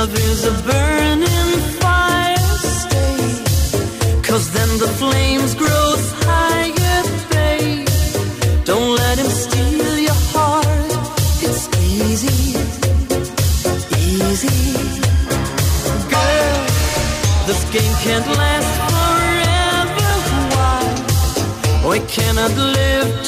Love is a burning fire, stay. Cause then the flames grow higher, babe. Don't let him steal your heart. It's easy, easy. Girl, this game can't last forever. Why? We cannot live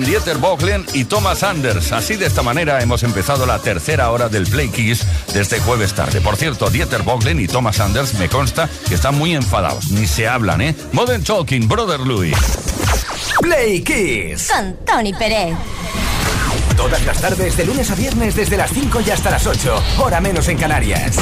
Con Dieter Bohlen y Thomas Anders. Así de esta manera hemos empezado la tercera hora del Play Kiss de este jueves tarde. Por cierto, Dieter Bohlen y Thomas Anders me consta que están muy enfadados, ni se hablan, ¿eh? Modern Talking, Brother Louis. Play Kiss. Con Tony Pérez. Todas las tardes, de lunes a viernes, desde las 5 y hasta las 8. Hora menos en Canarias.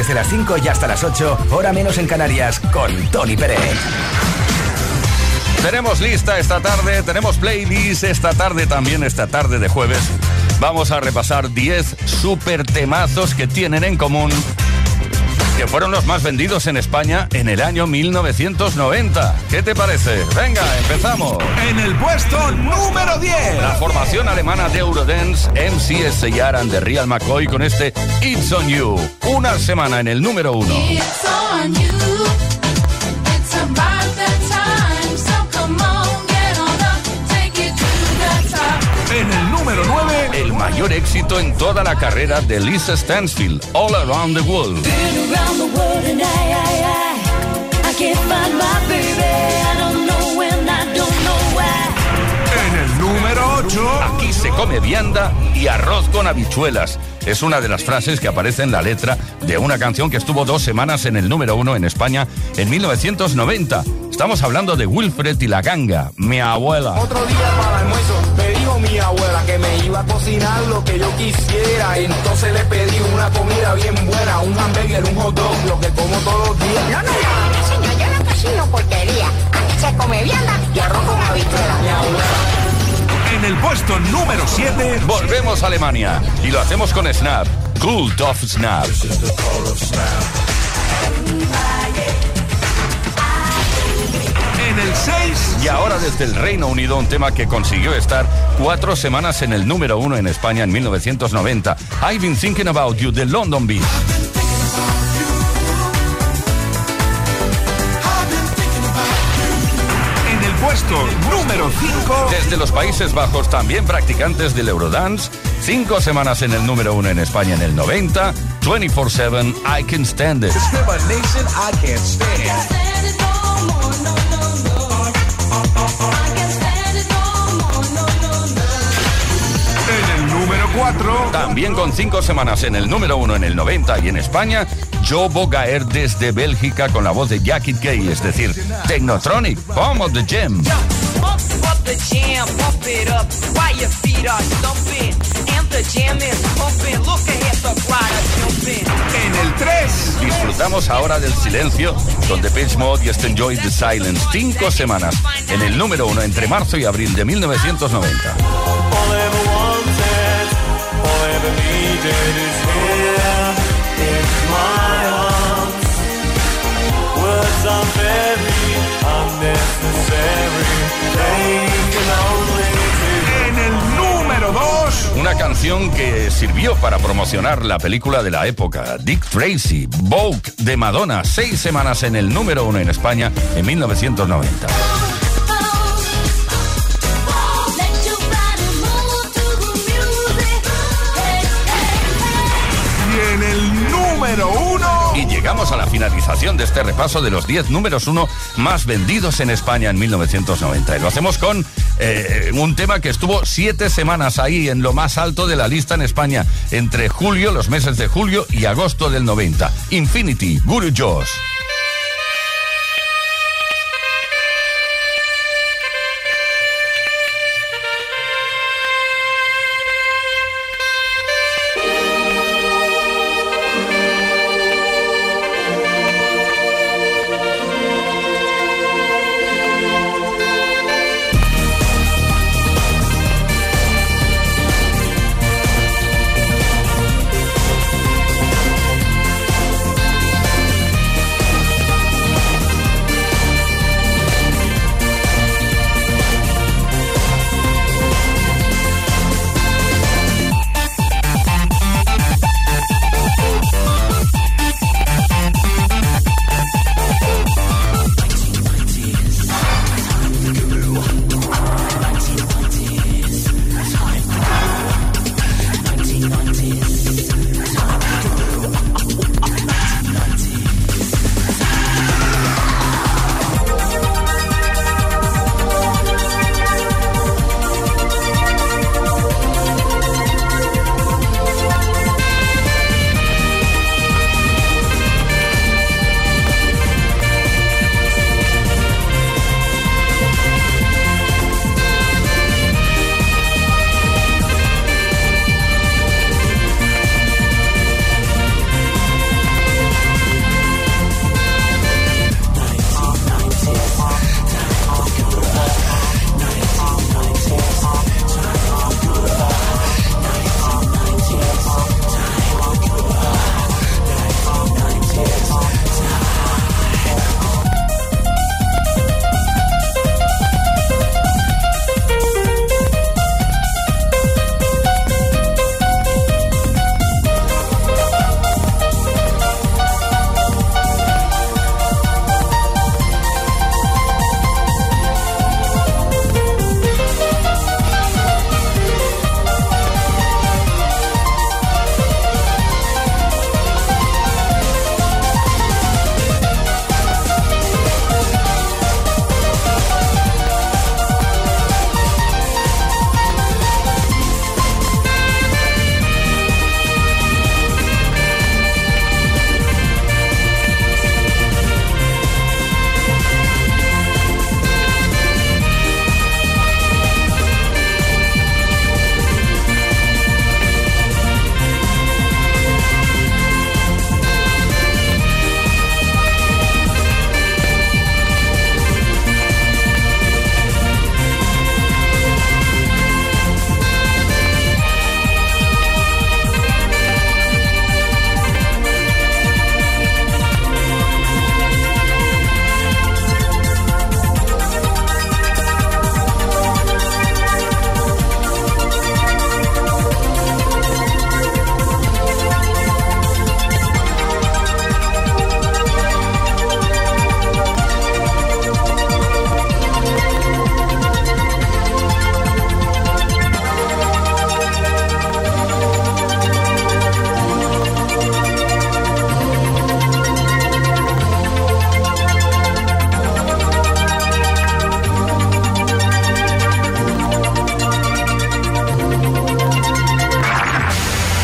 Desde las 5 y hasta las 8, hora menos en Canarias, con Tony Pérez. Tenemos lista esta tarde, tenemos playlist esta tarde también, esta tarde de jueves. Vamos a repasar 10 super temazos que tienen en común que fueron los más vendidos en España en el año 1990. ¿Qué te parece? Venga, empezamos. En el puesto número 10. La formación alemana de Eurodance, MCS and de Real McCoy con este It's On You. Una semana en el número 1. En el número 9, el mayor éxito en toda la carrera de Lisa Stansfield, All Around the World. Número 8, aquí se come vianda y arroz con habichuelas. Es una de las frases que aparece en la letra de una canción que estuvo dos semanas en el número uno en España en 1990. Estamos hablando de Wilfred y la ganga, mi abuela. Otro día para el almuerzo me dijo mi abuela que me iba a cocinar lo que yo quisiera. Entonces le pedí una comida bien buena, un hamburger, un hot dog, lo que como todos los días. No, no, no, señor, yo no cocino porquería. Aquí se come vianda y arroz con habichuela. Mi abuela. En el puesto número 7, Volvemos a Alemania y lo hacemos con Snap. Cult of Snap. en el 6, Y ahora desde el Reino Unido un tema que consiguió estar cuatro semanas en el número uno en España en 1990. I've been thinking about you de London Beat. Puesto número 5, Desde los Países Bajos también practicantes del Eurodance. Cinco semanas en el número uno en España en el 90. 24-7 I Can Stand It. 4, También con cinco semanas en el número uno en el 90 y en España, Joe Bogaer desde Bélgica con la voz de Jackie Kay, es decir, Technotronic, Home of the Gem. The the the en el 3, Disfrutamos ahora del silencio con Depeche Mode y Just Enjoy the Silence. Cinco semanas en el número uno entre marzo y abril de 1990. En el número 2, Una canción que sirvió para promocionar la película de la época, Dick Tracy, Vogue de Madonna, seis semanas en el número uno en España en 1990. Llegamos a la finalización de este repaso de los 10 números uno más vendidos en España en 1990. Y lo hacemos con eh, un tema que estuvo siete semanas ahí en lo más alto de la lista en España, entre julio, los meses de julio y agosto del 90. Infinity, Guru Josh.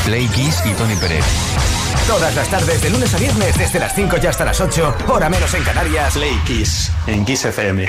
Tony Pérez. Todas las tardes, de lunes a viernes, desde las 5 y hasta las 8, hora menos en Canarias. Play Kiss en Kiss FM.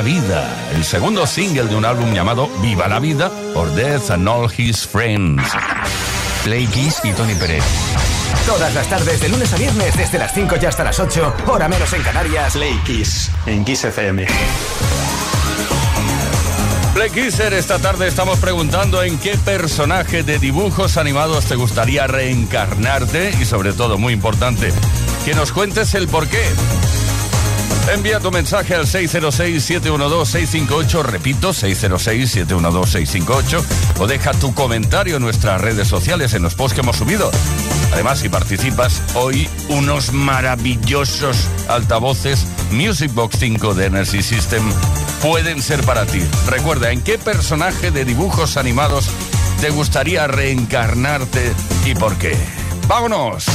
La Vida, el segundo single de un álbum llamado Viva la Vida por Death and All His Friends. Play Kiss y Tony Pérez. Todas las tardes, de lunes a viernes, desde las 5 y hasta las 8, hora menos en Canarias. Play Kiss en Kiss FM. Play Kisser, esta tarde estamos preguntando en qué personaje de dibujos animados te gustaría reencarnarte y sobre todo, muy importante, que nos cuentes el por qué. Envía tu mensaje al 606-712-658, repito, 606-712-658, o deja tu comentario en nuestras redes sociales, en los posts que hemos subido. Además, si participas, hoy unos maravillosos altavoces Music Box 5 de Energy System pueden ser para ti. Recuerda, ¿en qué personaje de dibujos animados te gustaría reencarnarte y por qué? ¡Vámonos!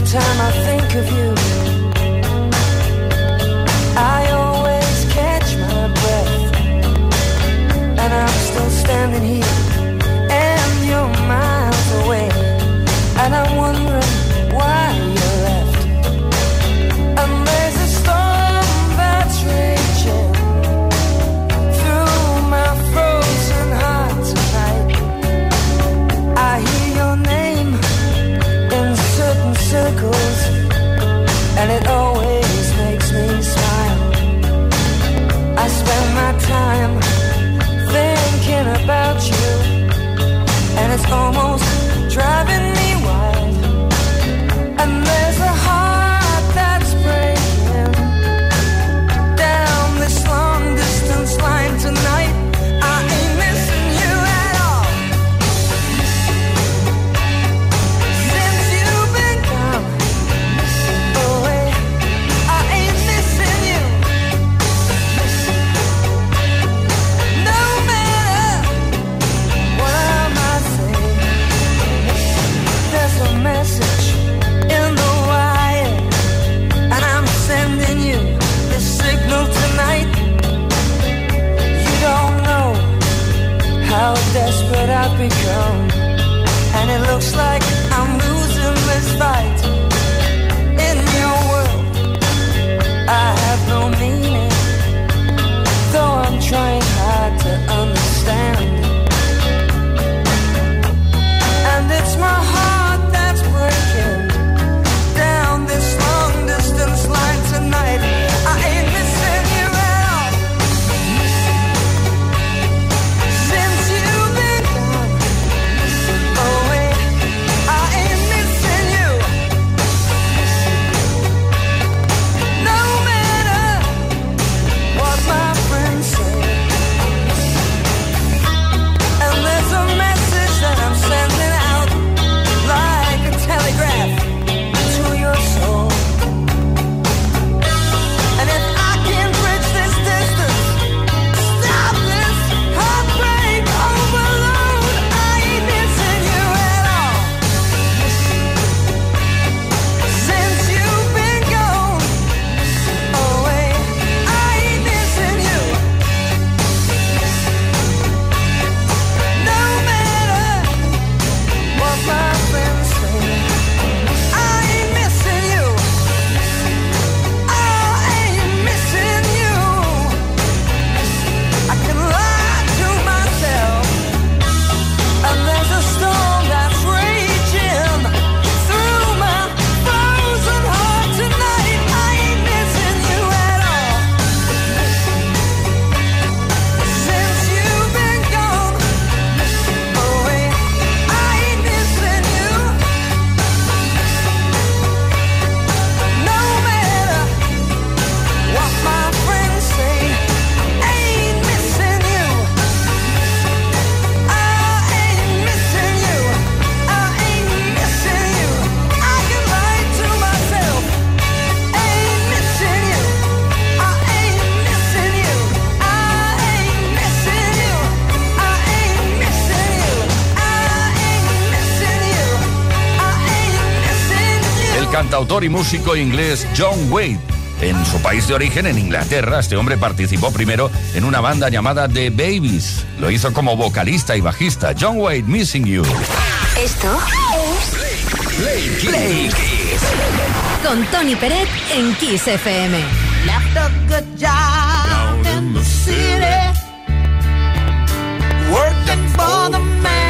every time I think of you. I always catch my breath, and I'm still standing here, and you're miles away, and I wonder. almost autor y músico inglés John Wade. En su país de origen, en Inglaterra, este hombre participó primero en una banda llamada The Babies. Lo hizo como vocalista y bajista. John Wade, Missing You. Esto es Play, Kiss. Con Tony Pérez en Kiss FM. Left a good job in the city. Working for the man.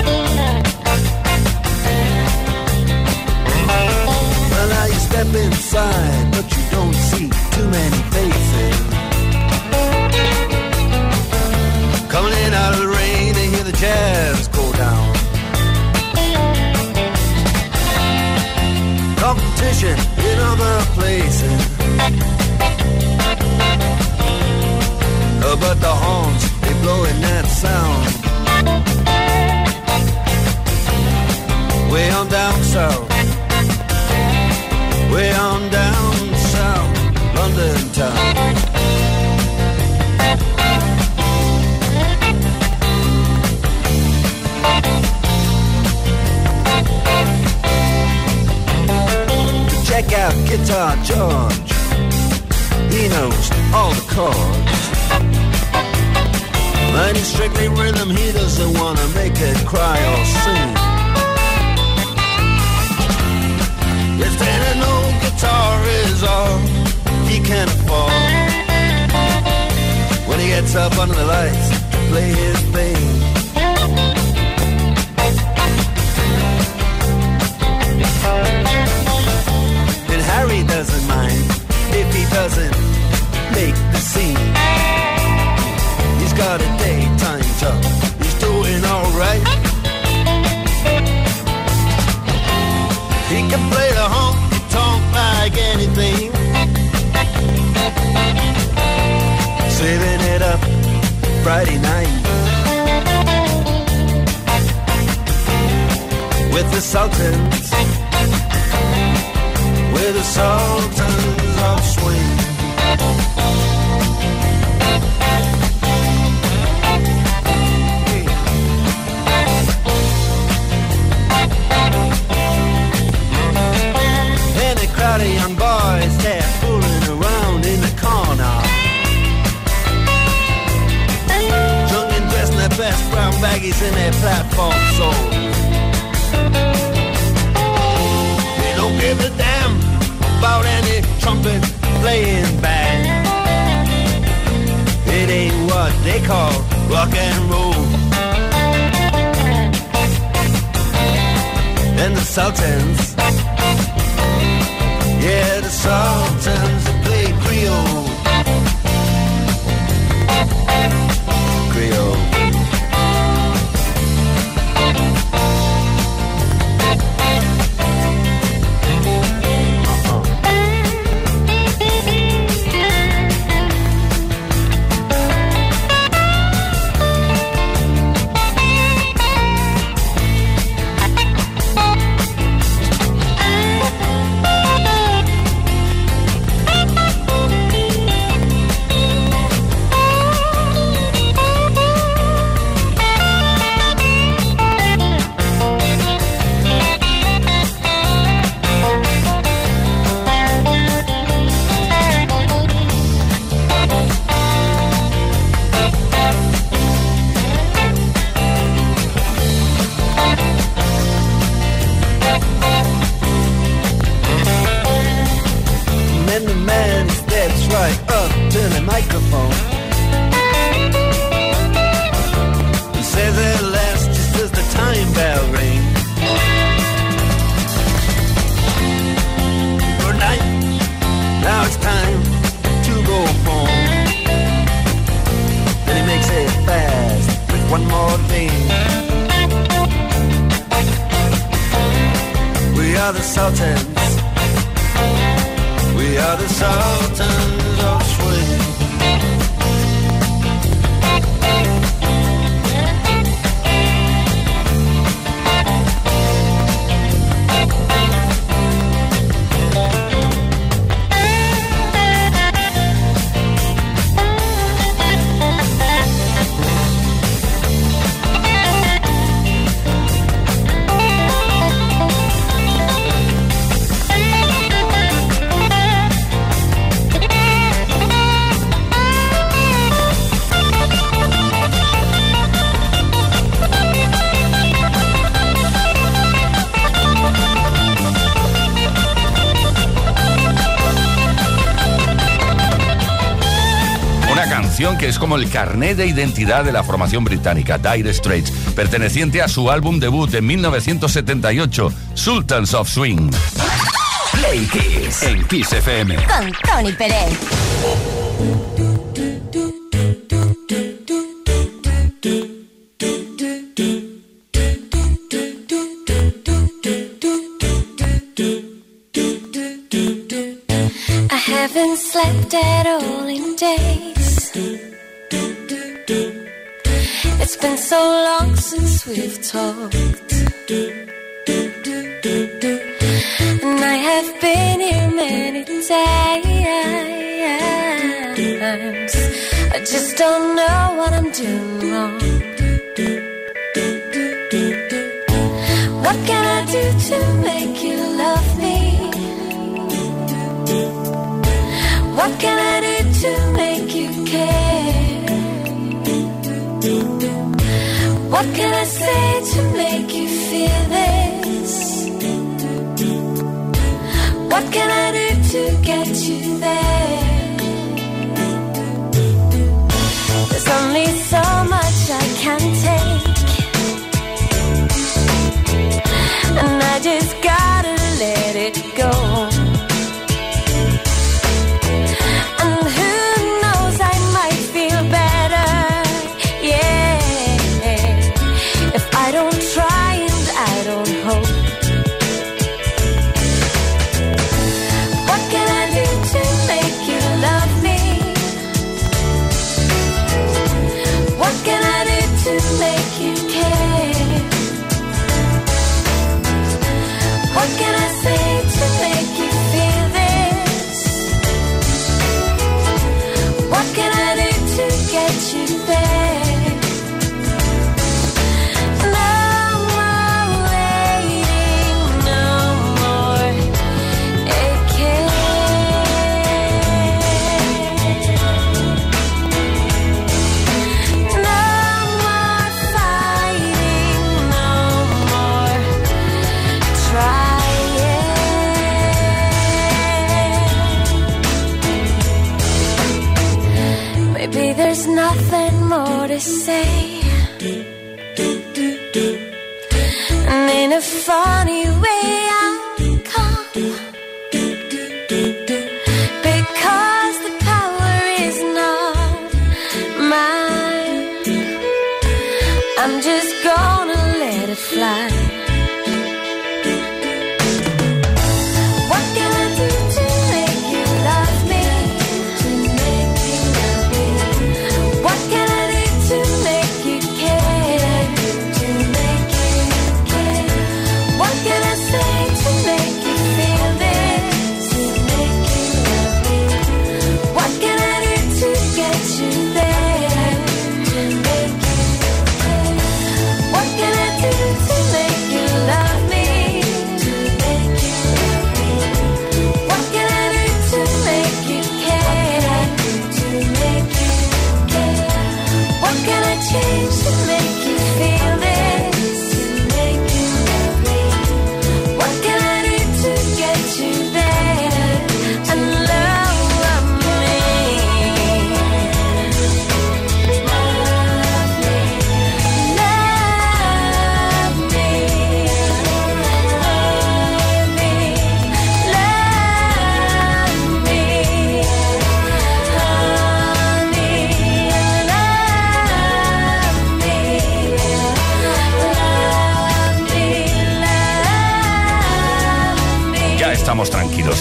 Inside, but you don't see too many faces. Coming in out of the rain hear the jazz go down. Competition in other places. Uh, but the horns, they that sound. Way on down south. Town. Check out Guitar George. He knows all the chords. In strictly rhythm, he doesn't wanna make it cry or sing. If then an old guitar is all he can afford. When he gets up under the lights play his thing. And Harry doesn't mind if he doesn't make the scene. He's got a daytime job, he's doing alright. He can play the honky tonk like anything. Saving it up Friday night. With the Sultans. With the Sultans of Swing. and a microphone. You say they last just as the time bell rings. Good night, now it's time to go home. Then he makes it fast with one more thing. We are the Sultans. We are the Sultans. que es como el carnet de identidad de la formación británica Dire Straits, perteneciente a su álbum debut de 1978, Sultans of Swing. Play Kiss en Kiss FM con Tony Pérez. I haven't slept at all in days. It's been so long since we've talked. And I have been here many times. I just don't know what I'm doing wrong. What can I say to make you feel this? What can I do to get you there?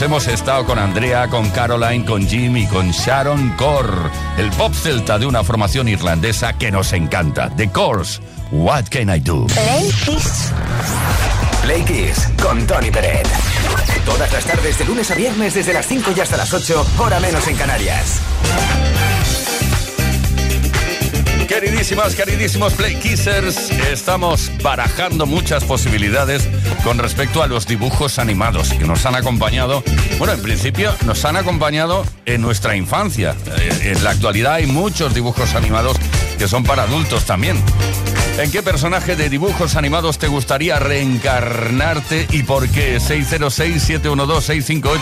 Los hemos estado con Andrea, con Caroline, con Jim y con Sharon Core, el pop celta de una formación irlandesa que nos encanta. The Course, What Can I Do? Play Kiss. Play Kiss con Tony Peret. Todas las tardes de lunes a viernes desde las 5 y hasta las 8, hora menos en Canarias. Queridísimas, queridísimos Play Kissers, estamos barajando muchas posibilidades con respecto a los dibujos animados que nos han acompañado. Bueno, en principio nos han acompañado en nuestra infancia. Eh, En la actualidad hay muchos dibujos animados que son para adultos también. ¿En qué personaje de dibujos animados te gustaría reencarnarte y por qué? 606-712-658.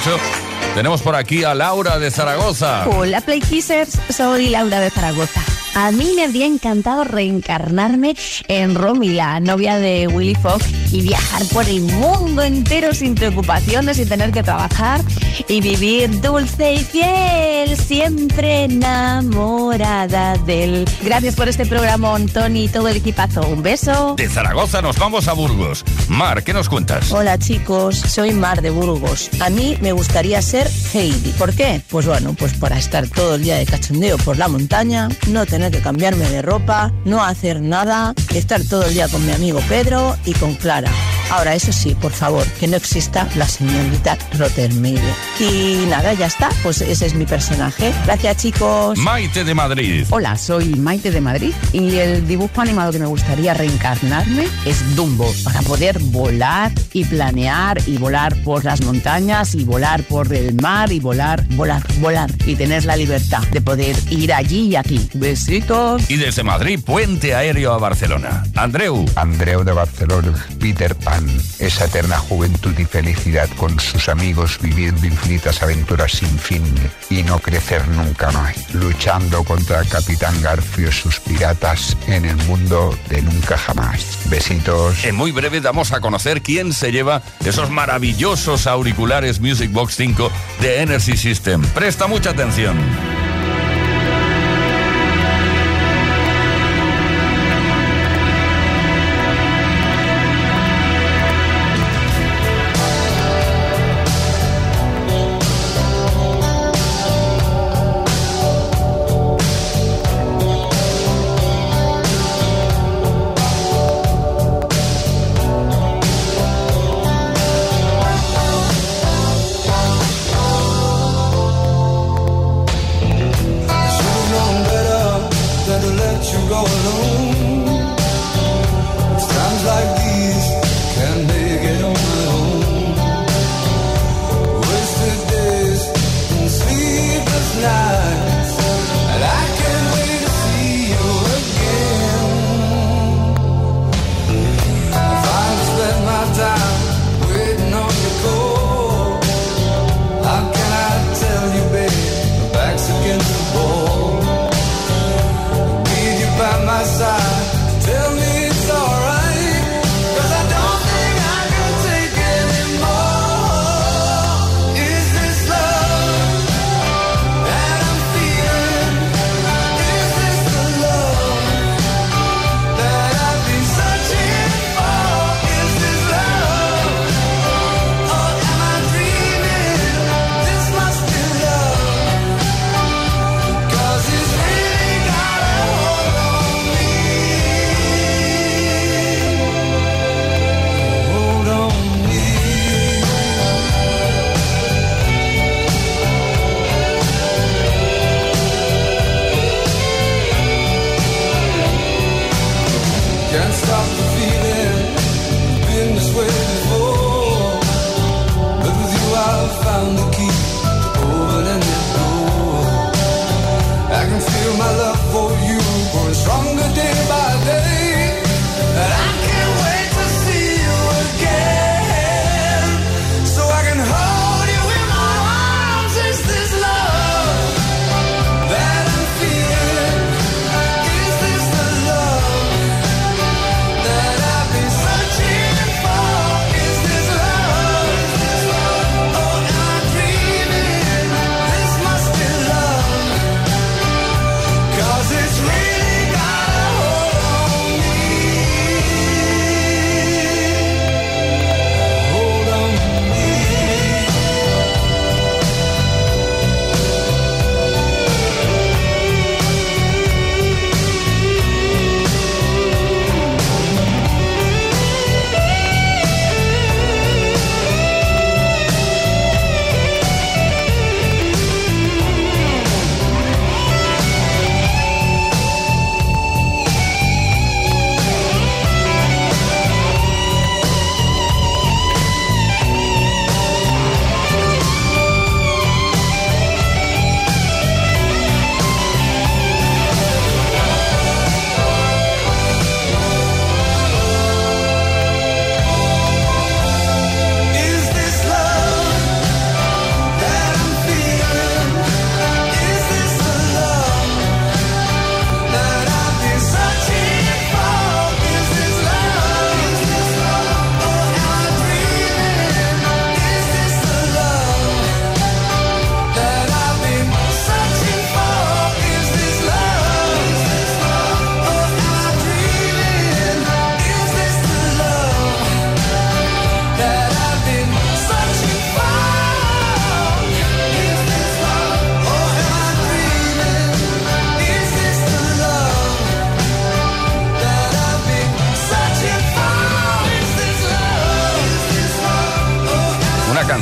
Tenemos por aquí a Laura de Zaragoza. Hola Play Kissers, soy Laura de Zaragoza. A mí me habría encantado reencarnarme en Romy, la novia de Willy Fox, y viajar por el mundo entero sin preocupaciones, sin tener que trabajar y vivir dulce y fiel, siempre enamorada de él. Gracias por este programa, Tony y todo el equipazo. Un beso. De Zaragoza nos vamos a Burgos. Mar, ¿qué nos cuentas? Hola chicos, soy Mar de Burgos. A mí me gustaría ser Heidi. ¿Por qué? Pues bueno, pues para estar todo el día de cachondeo por la montaña, no tener que cambiarme de ropa, no hacer nada, estar todo el día con mi amigo Pedro y con Clara. Guevara. Ahora, eso sí, por favor, que no exista la señorita Rottermeier. Y nada, ya está, pues ese es mi personaje. Gracias chicos. Maite de Madrid. Hola, soy Maite de Madrid y el dibujo animado que me gustaría reencarnarme es Dumbo, para poder volar y planear y volar por las montañas y volar por el mar y volar, volar, volar y tener la libertad de poder ir allí y aquí. Besitos. Y desde Madrid, puente aéreo a Barcelona. Andreu. Andreu de Barcelona, Peter Pan, esa eterna juventud y felicidad con sus amigos viviendo infinitas aventuras sin fin y no crecer nunca más, luchando contra Capitán Garfio y sus piratas en el mundo de nunca jamás. Besitos. En muy breve damos a conocer quién se lleva esos maravillosos auriculares Music Box 5 de Energy System. Presta mucha atención.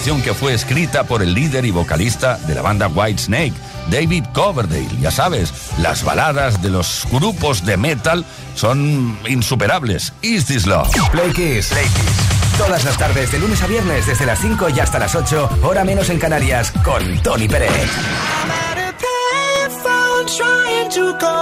Canción que fue escrita por el líder y vocalista de la banda White Snake, David Coverdale. Ya sabes, las baladas de los grupos de metal son insuperables. Is This Love? Play Kiss. Play Kiss. Todas las tardes, de lunes a viernes, desde las 5 y hasta las 8, hora menos en Canarias, con Tony Pérez. trying to go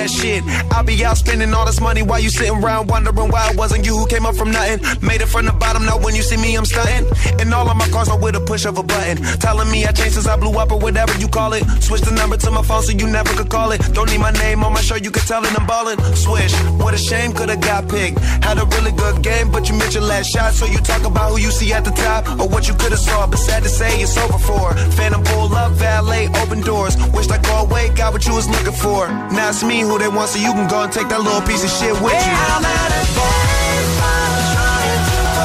that shit. I'll be out spending all this money while you sitting around wondering why it wasn't you who came up from nothing. Made it from the bottom, now when you see me, I'm stunting. And all of my cars are with a push of a button. Telling me I changed since I blew up or whatever you call it. Switch the number to my phone so you never could call it. Don't need my name on my shirt, you can tell it I'm ballin'. Swish, what a shame, could've got picked. Had a really good game, but you missed your last shot. So you talk about who you see at the top or what you could've saw. But sad to say, it's over for. Phantom pull up, valet, open doors. Wished I go away, got what you was looking for. Now it's me who they want, so you can go and take that little piece of shit with you. I'm at a trying to go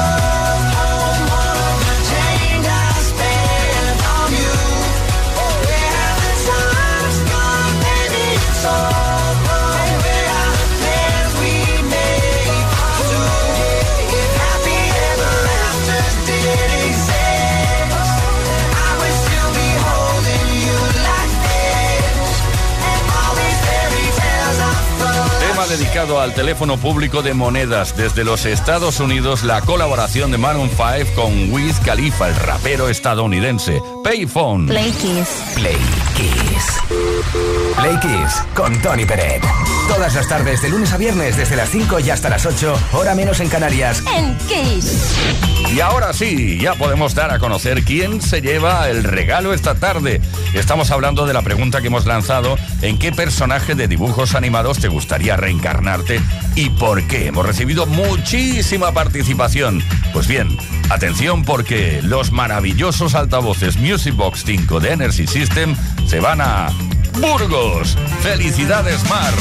dedicado al teléfono público de monedas desde los Estados Unidos, la colaboración de Maroon 5 con Wiz Khalifa, el rapero estadounidense. Payphone. Play Kiss. Play Kiss. Play Kiss con Tony Peret. Todas las tardes, de lunes a viernes, desde las 5 y hasta las 8, hora menos en Canarias. En Kiss. Y ahora sí, ya podemos dar a conocer quién se lleva el regalo esta tarde. Estamos hablando de la pregunta que hemos lanzado, ¿en qué personaje de dibujos animados te gustaría reencarnarte y por qué? Hemos recibido muchísima participación. Pues bien, atención porque los maravillosos altavoces Music Box 5 de Energy System se van a Burgos. ¡Felicidades, Mar!